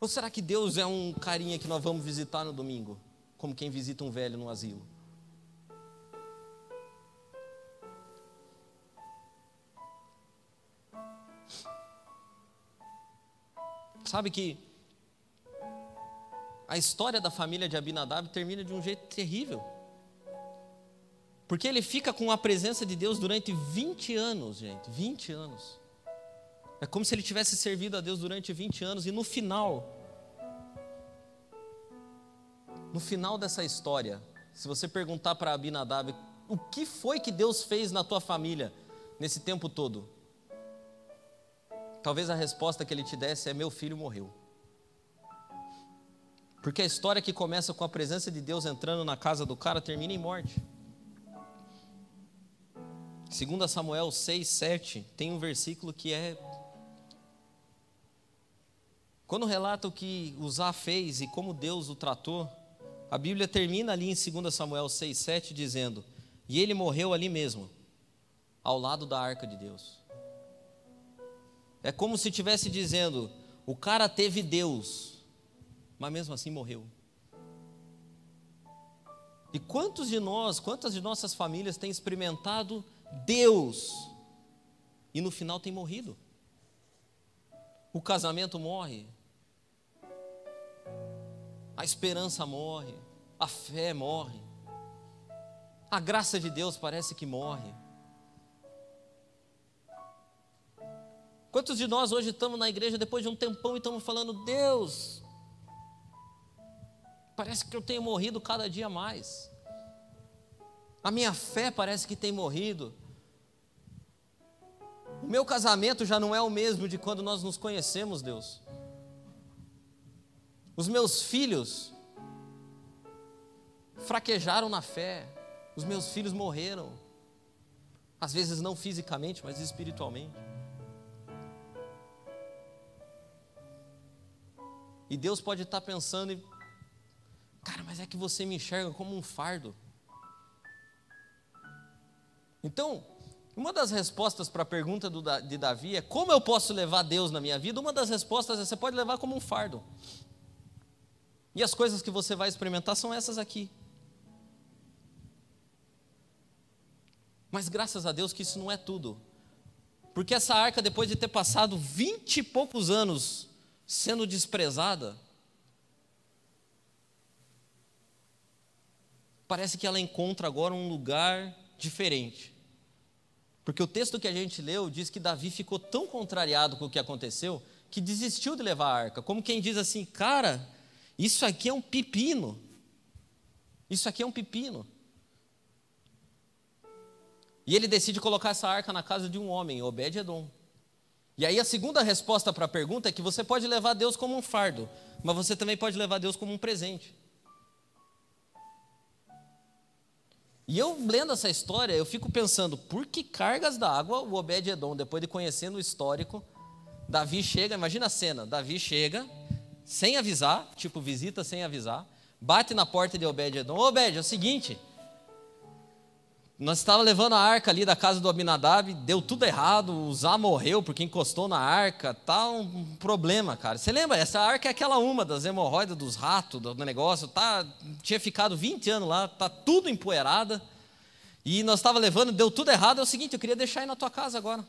Ou será que Deus é um carinha que nós vamos visitar no domingo, como quem visita um velho no asilo? Sabe que a história da família de Abinadab termina de um jeito terrível. Porque ele fica com a presença de Deus durante 20 anos, gente, 20 anos. É como se ele tivesse servido a Deus durante 20 anos e no final, no final dessa história, se você perguntar para Abinadab o que foi que Deus fez na tua família nesse tempo todo, talvez a resposta que ele te desse é: meu filho morreu. Porque a história que começa com a presença de Deus entrando na casa do cara termina em morte. 2 Samuel 6, 7, tem um versículo que é quando relata o que Uzá fez e como Deus o tratou, A Bíblia termina ali em 2 Samuel 6,7 dizendo: E ele morreu ali mesmo, ao lado da arca de Deus. É como se estivesse dizendo: o cara teve Deus, mas mesmo assim morreu. E quantos de nós, quantas de nossas famílias têm experimentado Deus e no final tem morrido? O casamento morre, a esperança morre, a fé morre, a graça de Deus parece que morre. Quantos de nós hoje estamos na igreja depois de um tempão e estamos falando, Deus, parece que eu tenho morrido cada dia mais, a minha fé parece que tem morrido, o meu casamento já não é o mesmo de quando nós nos conhecemos, Deus. Os meus filhos fraquejaram na fé, os meus filhos morreram, às vezes não fisicamente, mas espiritualmente. E Deus pode estar pensando, cara, mas é que você me enxerga como um fardo. Então, uma das respostas para a pergunta de Davi é: como eu posso levar Deus na minha vida? Uma das respostas é: você pode levar como um fardo. E as coisas que você vai experimentar são essas aqui. Mas graças a Deus que isso não é tudo. Porque essa arca, depois de ter passado vinte e poucos anos sendo desprezada, parece que ela encontra agora um lugar diferente. Porque o texto que a gente leu diz que Davi ficou tão contrariado com o que aconteceu que desistiu de levar a arca. Como quem diz assim, cara, isso aqui é um pepino. Isso aqui é um pepino. E ele decide colocar essa arca na casa de um homem, Obed-Edom. E aí a segunda resposta para a pergunta é que você pode levar Deus como um fardo, mas você também pode levar Deus como um presente. E eu lendo essa história, eu fico pensando, por que cargas d'água o Obed-Edom, depois de conhecendo o histórico, Davi chega, imagina a cena, Davi chega, sem avisar, tipo visita sem avisar, bate na porta de Obed-Edom, Obed, é o seguinte, nós estávamos levando a arca ali da casa do Abinadab, deu tudo errado, o Zá morreu porque encostou na arca, tá um problema, cara. Você lembra? Essa arca é aquela uma das hemorroidas dos ratos, do negócio, tá, tinha ficado 20 anos lá, tá tudo empoeirada. E nós estávamos levando, deu tudo errado, é o seguinte, eu queria deixar aí na tua casa agora.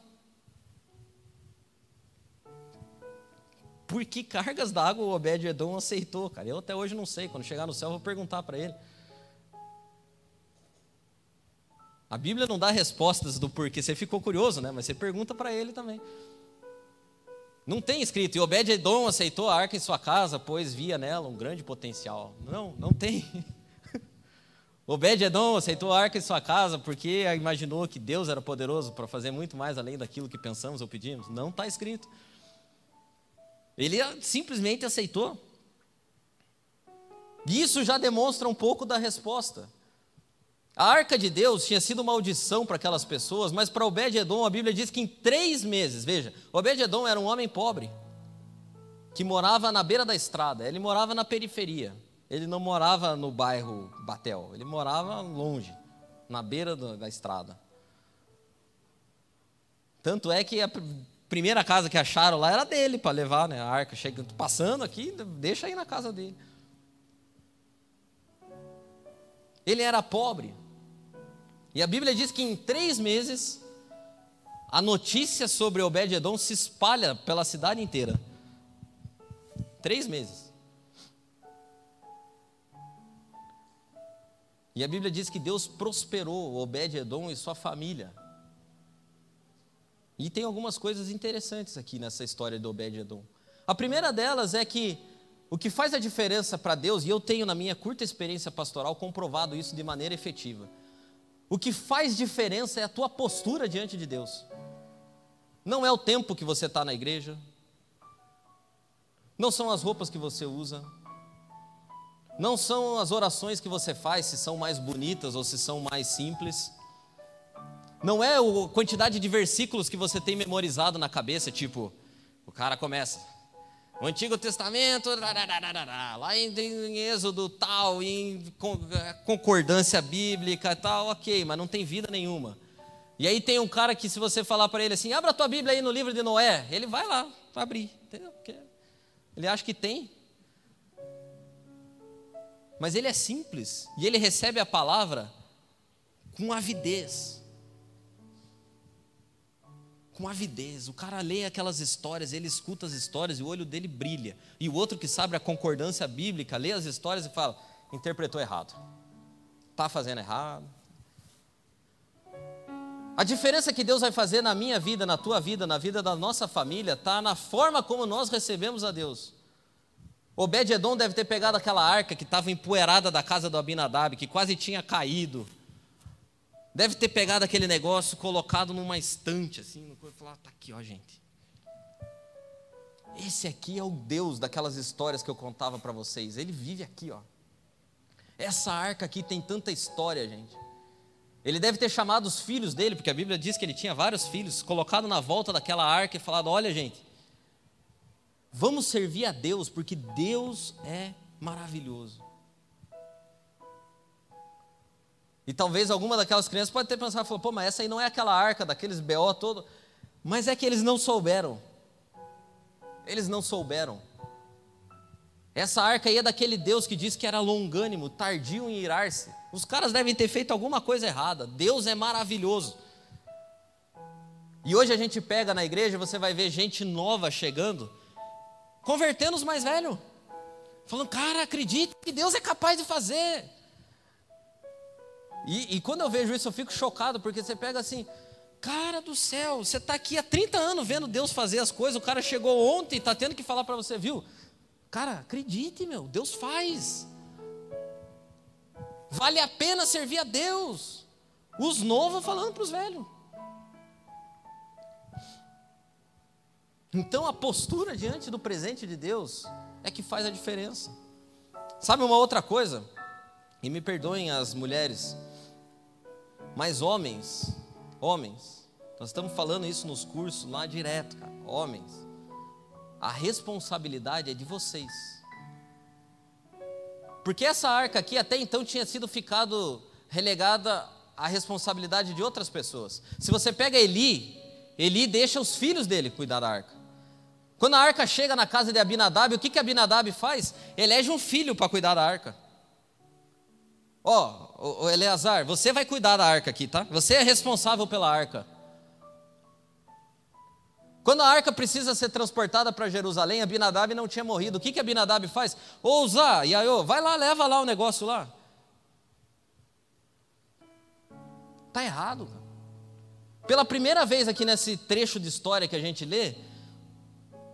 Por que cargas d'água o Obed-Edom aceitou, cara? Eu até hoje não sei. Quando chegar no céu, eu vou perguntar para ele. A Bíblia não dá respostas do porquê. Você ficou curioso, né? Mas você pergunta para ele também. Não tem escrito, e Obed-Edom aceitou a arca em sua casa, pois via nela um grande potencial. Não, não tem. Obed-Edom aceitou a arca em sua casa porque imaginou que Deus era poderoso para fazer muito mais além daquilo que pensamos ou pedimos. Não está escrito. Ele simplesmente aceitou. Isso já demonstra um pouco da resposta. A arca de Deus tinha sido uma maldição para aquelas pessoas, mas para Obed-Edom a Bíblia diz que em três meses, veja, Obed-Edom era um homem pobre, que morava na beira da estrada, ele morava na periferia, ele não morava no bairro Batel, ele morava longe, na beira da estrada. Tanto é que primeira casa que acharam lá era dele para levar né, a arca. Chegando, passando aqui, deixa aí na casa dele. Ele era pobre. E a Bíblia diz que em três meses a notícia sobre Obed-Edom se espalha pela cidade inteira. Três meses. E a Bíblia diz que Deus prosperou Obed-Edom e sua família. E tem algumas coisas interessantes aqui nessa história do Obed-Edom. A primeira delas é que o que faz a diferença para Deus, e eu tenho na minha curta experiência pastoral comprovado isso de maneira efetiva, o que faz diferença é a tua postura diante de Deus. Não é o tempo que você está na igreja, não são as roupas que você usa, não são as orações que você faz, se são mais bonitas ou se são mais simples. Não é a quantidade de versículos que você tem memorizado na cabeça, tipo, o cara começa. O Antigo Testamento, lá em, Êxodo tal, em concordância bíblica tal, ok, mas não tem vida nenhuma. E aí tem um cara que se você falar para ele assim, abra a tua Bíblia aí no livro de Noé, ele vai lá, vai abrir, entendeu? Ele acha que tem. Mas ele é simples e ele recebe a palavra com avidez com avidez. O cara lê aquelas histórias, ele escuta as histórias e o olho dele brilha. E o outro que sabe a concordância bíblica, lê as histórias e fala: interpretou errado, está fazendo errado. A diferença que Deus vai fazer na minha vida, na tua vida, na vida da nossa família, está na forma como nós recebemos a Deus. Obed-Edom deve ter pegado aquela arca que estava empoeirada da casa do Abinadab, que quase tinha caído. Deve ter pegado aquele negócio, colocado numa estante, assim, e falar, tá aqui, ó, gente. Esse aqui é o Deus daquelas histórias que eu contava para vocês. Ele vive aqui, ó. Essa arca aqui tem tanta história, gente. Ele deve ter chamado os filhos dele, porque a Bíblia diz que ele tinha vários filhos, colocado na volta daquela arca e falado: Olha, gente, vamos servir a Deus, porque Deus é maravilhoso. E talvez alguma daquelas crianças pode ter pensado, falou, pô, mas essa aí não é aquela arca daqueles BO todo. Mas é que eles não souberam. Eles não souberam. Essa arca aí é daquele Deus que diz que era longânimo, tardio em irar-se. Os caras devem ter feito alguma coisa errada. Deus é maravilhoso. E hoje a gente pega na igreja, você vai ver gente nova chegando, convertendo os mais velhos. Falando, cara, acredite que Deus é capaz de fazer. E, e, quando eu vejo isso, eu fico chocado, porque você pega assim, cara do céu, você está aqui há 30 anos vendo Deus fazer as coisas, o cara chegou ontem e está tendo que falar para você, viu? Cara, acredite, meu, Deus faz. Vale a pena servir a Deus. Os novos falando para os velhos. Então a postura diante do presente de Deus é que faz a diferença. Sabe uma outra coisa? E me perdoem as mulheres, mas homens, homens, nós estamos falando isso nos cursos lá direto, cara. Homens, a responsabilidade é de vocês. Porque essa arca aqui até então tinha sido ficado relegada à responsabilidade de outras pessoas. Se você pega Eli, Eli deixa os filhos dele cuidar da arca. Quando a arca chega na casa de Abinadab, o que, que Abinadab faz? Elege um filho para cuidar da arca. Ó, oh, oh, Eleazar, você vai cuidar da arca aqui, tá? Você é responsável pela arca. Quando a arca precisa ser transportada para Jerusalém, Abinadab não tinha morrido. O que, que Abinadab faz? Ousa, e aí, vai lá, leva lá o negócio lá. Está errado. Pela primeira vez aqui nesse trecho de história que a gente lê,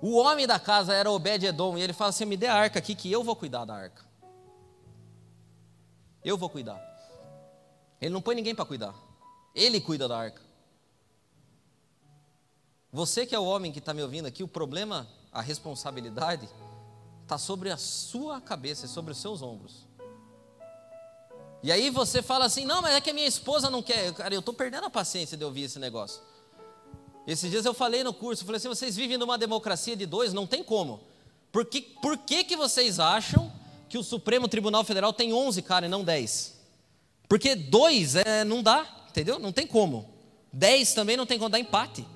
o homem da casa era Obed-Edom, e ele fala assim: me dê a arca aqui que eu vou cuidar da arca. Eu vou cuidar. Ele não põe ninguém para cuidar. Ele cuida da arca. Você que é o homem que está me ouvindo aqui, o problema, a responsabilidade, está sobre a sua cabeça, sobre os seus ombros. E aí você fala assim: não, mas é que a minha esposa não quer. Cara, eu estou perdendo a paciência de ouvir esse negócio. Esses dias eu falei no curso, eu falei assim: vocês vivem numa democracia de dois, não tem como. Por que, por que, que vocês acham que o Supremo Tribunal Federal tem 11 cara e não 10. Porque dois é, não dá, entendeu? Não tem como. 10 também não tem como dar empate.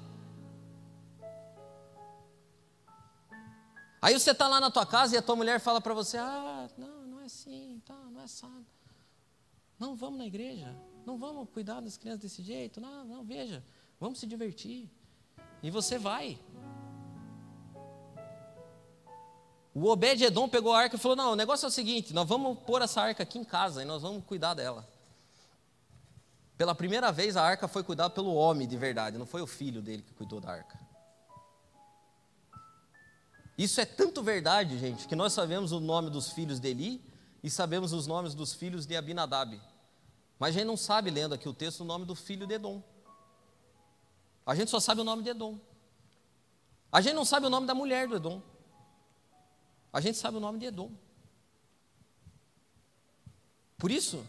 Aí você está lá na tua casa e a tua mulher fala para você: Ah, não, não é assim, tá, não é assado. Não, vamos na igreja. Não vamos cuidar das crianças desse jeito. Não, não, veja, vamos se divertir. E você vai. O Obed-Edom pegou a arca e falou: Não, o negócio é o seguinte: nós vamos pôr essa arca aqui em casa e nós vamos cuidar dela. Pela primeira vez, a arca foi cuidada pelo homem de verdade, não foi o filho dele que cuidou da arca. Isso é tanto verdade, gente, que nós sabemos o nome dos filhos de Eli e sabemos os nomes dos filhos de Abinadab. Mas a gente não sabe, lendo aqui o texto, o nome do filho de Edom. A gente só sabe o nome de Edom. A gente não sabe o nome da mulher do Edom. A gente sabe o nome de Edom. Por isso,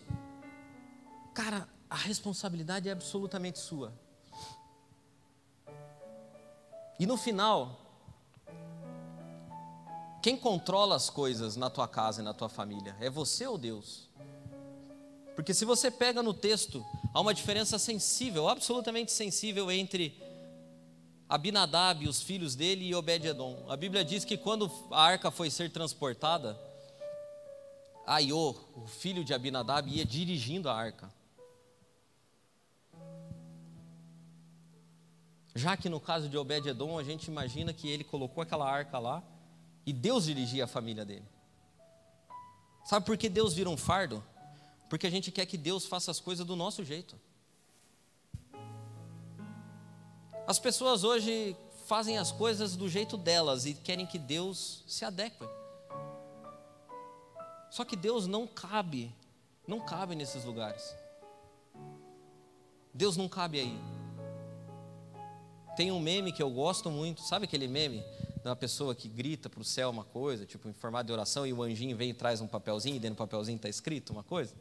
cara, a responsabilidade é absolutamente sua. E no final, Quem controla as coisas na tua casa e na tua família? É você ou Deus? Porque se você pega no texto, há uma diferença sensível, absolutamente sensível entre Abinadab e os filhos dele e Obed-edom. A Bíblia diz que quando a arca foi ser transportada, Aiô, o filho de Abinadab, ia dirigindo a arca. Já que no caso de Obed-edom, a gente imagina que ele colocou aquela arca lá e Deus dirigia a família dele. Sabe por que Deus vira um fardo? Porque a gente quer que Deus faça as coisas do nosso jeito. As pessoas hoje fazem as coisas do jeito delas e querem que Deus se adeque. Só que Deus não cabe, não cabe nesses lugares. Deus não cabe aí. Tem um meme que eu gosto muito, sabe aquele meme de uma pessoa que grita para o céu uma coisa, tipo em formato de oração, e o anjinho vem e traz um papelzinho, e dentro do papelzinho está escrito uma coisa?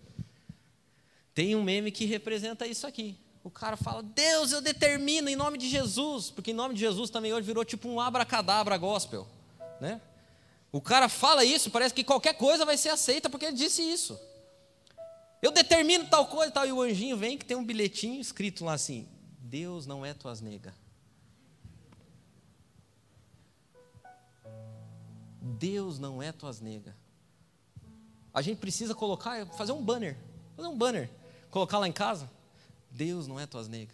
Tem um meme que representa isso aqui. O cara fala, Deus, eu determino em nome de Jesus, porque em nome de Jesus também hoje virou tipo um abracadabra gospel, né? O cara fala isso, parece que qualquer coisa vai ser aceita porque ele disse isso. Eu determino tal coisa, tal, e o anjinho vem que tem um bilhetinho escrito lá assim: Deus não é tuas nega. Deus não é tuas nega. A gente precisa colocar, fazer um banner, fazer um banner, colocar lá em casa. Deus não é tuas nega.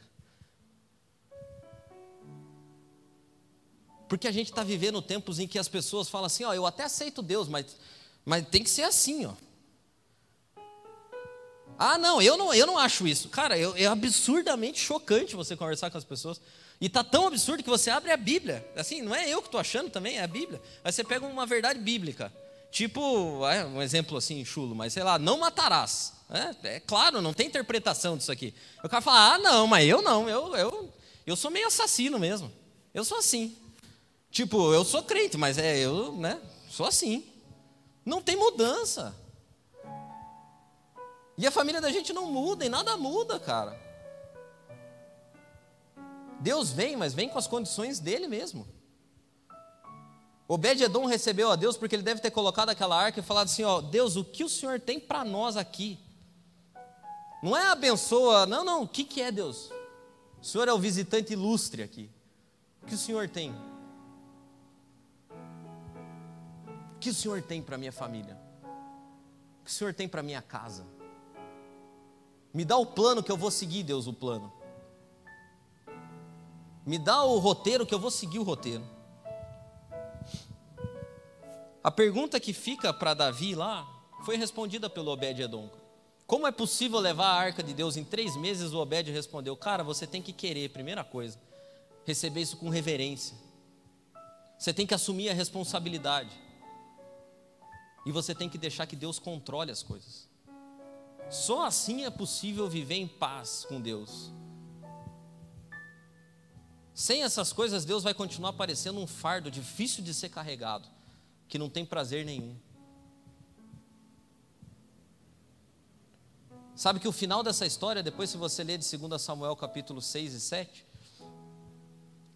Porque a gente está vivendo tempos em que as pessoas falam assim, ó, eu até aceito Deus, mas, mas tem que ser assim, ó. Ah, não, eu não, eu não acho isso. Cara, eu, é absurdamente chocante você conversar com as pessoas. E tá tão absurdo que você abre a Bíblia. Assim, não é eu que estou achando também, é a Bíblia. Aí você pega uma verdade bíblica. Tipo, é um exemplo assim, chulo, mas sei lá, não matarás. É, é claro, não tem interpretação disso aqui. O cara fala, ah, não, mas eu não, eu, eu, eu sou meio assassino mesmo. Eu sou assim. Tipo, eu sou crente, mas é, eu, né, sou assim. Não tem mudança. E a família da gente não muda, e nada muda, cara. Deus vem, mas vem com as condições dele mesmo. Obed-Edom recebeu a Deus porque ele deve ter colocado aquela arca e falado assim: ó, Deus, o que o Senhor tem para nós aqui? Não é abençoa, não, não, o que, que é Deus? O Senhor é o visitante ilustre aqui. O que o Senhor tem? O que o Senhor tem para minha família? O que o Senhor tem para minha casa? Me dá o plano que eu vou seguir, Deus, o plano. Me dá o roteiro que eu vou seguir o roteiro. A pergunta que fica para Davi lá foi respondida pelo Obed-Edom. Como é possível levar a arca de Deus em três meses? O Obed respondeu: Cara, você tem que querer, primeira coisa, receber isso com reverência. Você tem que assumir a responsabilidade. E você tem que deixar que Deus controle as coisas. Só assim é possível viver em paz com Deus. Sem essas coisas, Deus vai continuar parecendo um fardo difícil de ser carregado, que não tem prazer nenhum. Sabe que o final dessa história, depois se você ler de 2 Samuel capítulo 6 e 7,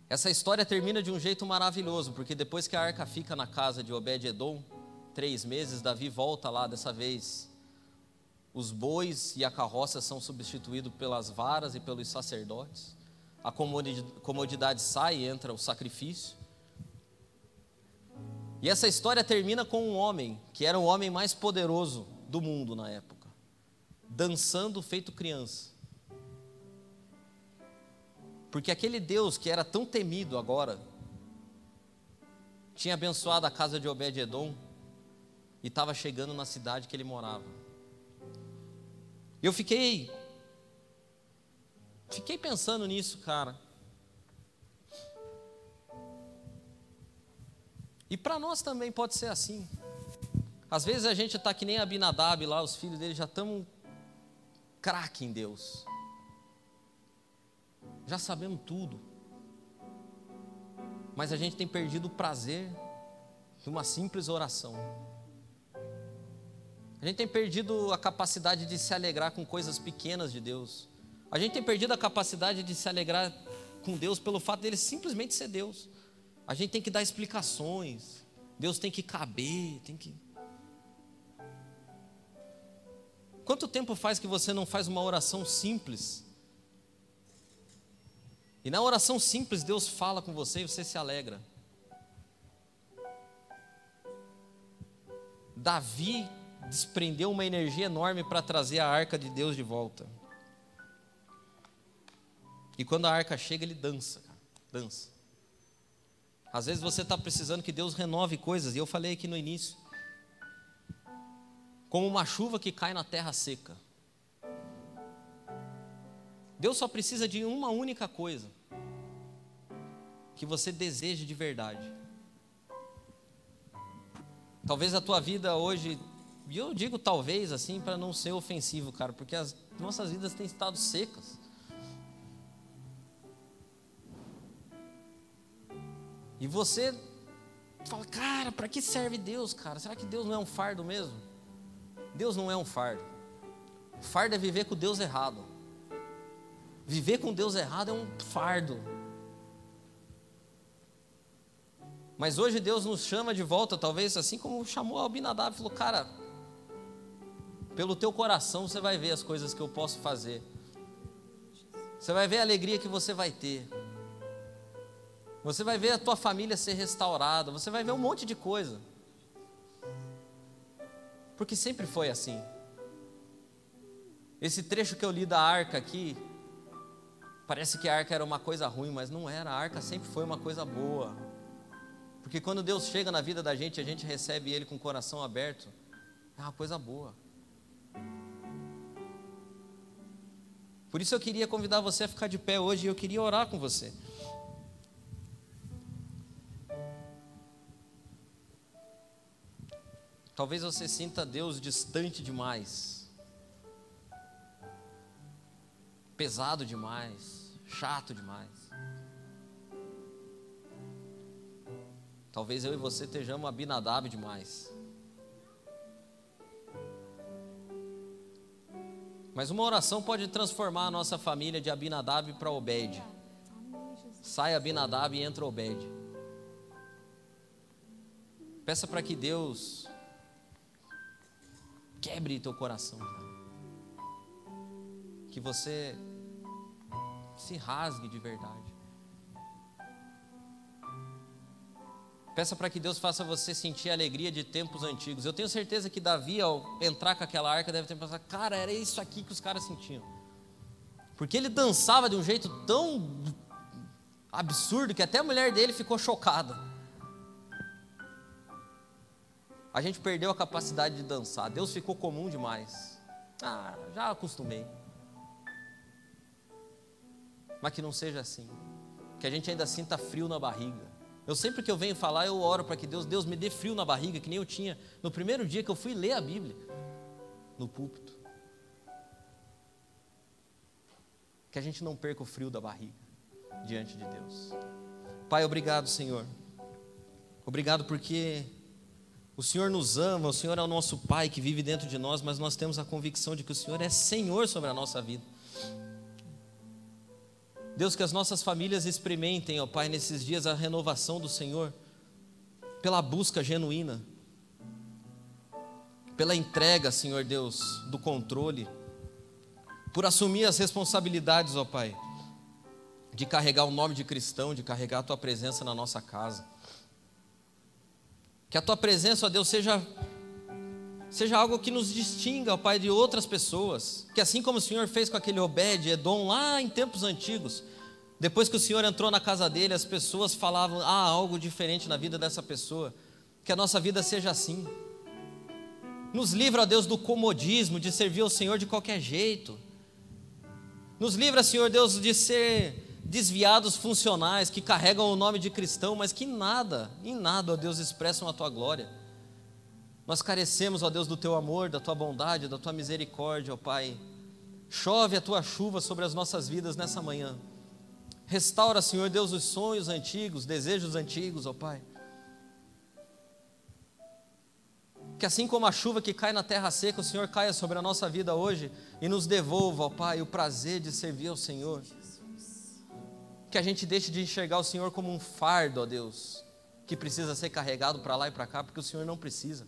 essa história termina de um jeito maravilhoso, porque depois que a arca fica na casa de Obed-Edom, três meses, Davi volta lá dessa vez os bois e a carroça são substituídos pelas varas e pelos sacerdotes. A comodidade sai e entra o sacrifício. E essa história termina com um homem, que era o homem mais poderoso do mundo na época, dançando feito criança. Porque aquele Deus que era tão temido agora, tinha abençoado a casa de Obed-Edom e estava chegando na cidade que ele morava. Eu fiquei fiquei pensando nisso, cara. E para nós também pode ser assim. Às vezes a gente está que nem Abinadab lá, os filhos dele já estão craque em Deus. Já sabemos tudo. Mas a gente tem perdido o prazer de uma simples oração. A gente tem perdido a capacidade de se alegrar com coisas pequenas de Deus. A gente tem perdido a capacidade de se alegrar com Deus pelo fato dele simplesmente ser Deus. A gente tem que dar explicações. Deus tem que caber, tem que. Quanto tempo faz que você não faz uma oração simples? E na oração simples, Deus fala com você e você se alegra. Davi desprendeu uma energia enorme para trazer a arca de Deus de volta. E quando a arca chega, ele dança, cara, dança. Às vezes você está precisando que Deus renove coisas, e eu falei aqui no início. Como uma chuva que cai na terra seca. Deus só precisa de uma única coisa: que você deseje de verdade. Talvez a tua vida hoje, e eu digo talvez assim para não ser ofensivo, cara, porque as nossas vidas têm estado secas. E você fala, cara, para que serve Deus, cara? Será que Deus não é um fardo mesmo? Deus não é um fardo. O fardo é viver com Deus errado. Viver com Deus errado é um fardo. Mas hoje Deus nos chama de volta, talvez assim como chamou Abinadab, falou: "Cara, pelo teu coração você vai ver as coisas que eu posso fazer. Você vai ver a alegria que você vai ter. Você vai ver a tua família ser restaurada, você vai ver um monte de coisa. Porque sempre foi assim. Esse trecho que eu li da arca aqui, parece que a arca era uma coisa ruim, mas não era. A arca sempre foi uma coisa boa. Porque quando Deus chega na vida da gente, a gente recebe Ele com o coração aberto, é uma coisa boa. Por isso eu queria convidar você a ficar de pé hoje e eu queria orar com você. Talvez você sinta Deus distante demais, pesado demais, chato demais. Talvez eu e você estejamos Abinadab demais. Mas uma oração pode transformar a nossa família de Abinadab para Obed. Sai Abinadab e entra Obed. Peça para que Deus quebre teu coração, cara. Que você se rasgue de verdade. Peça para que Deus faça você sentir a alegria de tempos antigos. Eu tenho certeza que Davi, ao entrar com aquela arca, deve ter pensado: cara, era isso aqui que os caras sentiam. Porque ele dançava de um jeito tão absurdo que até a mulher dele ficou chocada a gente perdeu a capacidade de dançar. Deus ficou comum demais. Ah, já acostumei. Mas que não seja assim. Que a gente ainda sinta frio na barriga. Eu sempre que eu venho falar, eu oro para que Deus, Deus me dê frio na barriga, que nem eu tinha no primeiro dia que eu fui ler a Bíblia no púlpito. Que a gente não perca o frio da barriga diante de Deus. Pai, obrigado, Senhor. Obrigado porque o Senhor nos ama, o Senhor é o nosso Pai que vive dentro de nós, mas nós temos a convicção de que o Senhor é Senhor sobre a nossa vida. Deus, que as nossas famílias experimentem, ó Pai, nesses dias a renovação do Senhor, pela busca genuína, pela entrega, Senhor Deus, do controle, por assumir as responsabilidades, ó Pai, de carregar o nome de cristão, de carregar a Tua presença na nossa casa. Que a tua presença, ó Deus, seja seja algo que nos distinga, ó Pai, de outras pessoas. Que assim como o Senhor fez com aquele Obed, Edom, lá em tempos antigos, depois que o Senhor entrou na casa dele, as pessoas falavam, ah, algo diferente na vida dessa pessoa. Que a nossa vida seja assim. Nos livra, ó Deus, do comodismo, de servir ao Senhor de qualquer jeito. Nos livra, Senhor Deus, de ser desviados funcionais que carregam o nome de cristão, mas que nada, em nada, ó Deus, expressam a tua glória. Nós carecemos, ó Deus, do teu amor, da tua bondade, da tua misericórdia, ó Pai. Chove a tua chuva sobre as nossas vidas nessa manhã. Restaura, Senhor Deus, os sonhos antigos, desejos antigos, ó Pai. Que assim como a chuva que cai na terra seca, o Senhor caia sobre a nossa vida hoje e nos devolva, ó Pai, o prazer de servir ao Senhor que a gente deixe de enxergar o Senhor como um fardo, ó Deus, que precisa ser carregado para lá e para cá, porque o Senhor não precisa,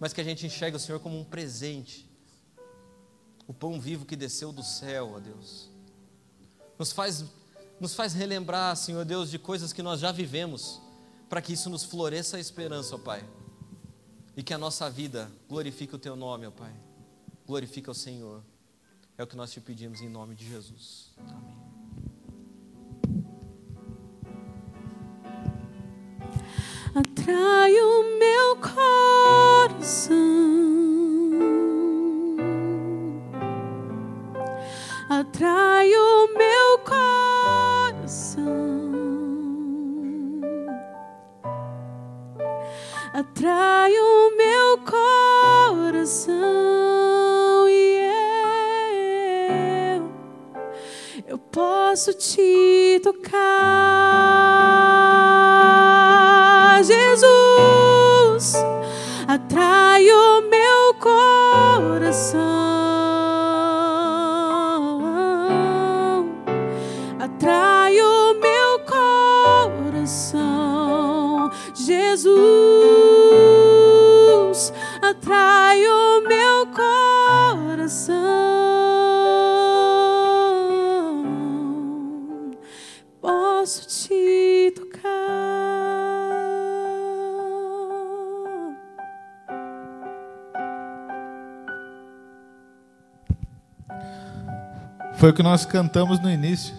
mas que a gente enxerga o Senhor como um presente, o pão vivo que desceu do céu, ó Deus. Nos faz, nos faz relembrar, Senhor Deus, de coisas que nós já vivemos, para que isso nos floresça a esperança, ó Pai, e que a nossa vida glorifique o Teu nome, ó Pai, glorifique o Senhor. É o que nós te pedimos em nome de Jesus. Amém. Atrai o meu coração, atrai o meu coração, atrai o meu coração e eu, eu posso te tocar, Jesus, atrai o meu coração, atrai o meu coração, Jesus, atrai o meu Foi o que nós cantamos no início.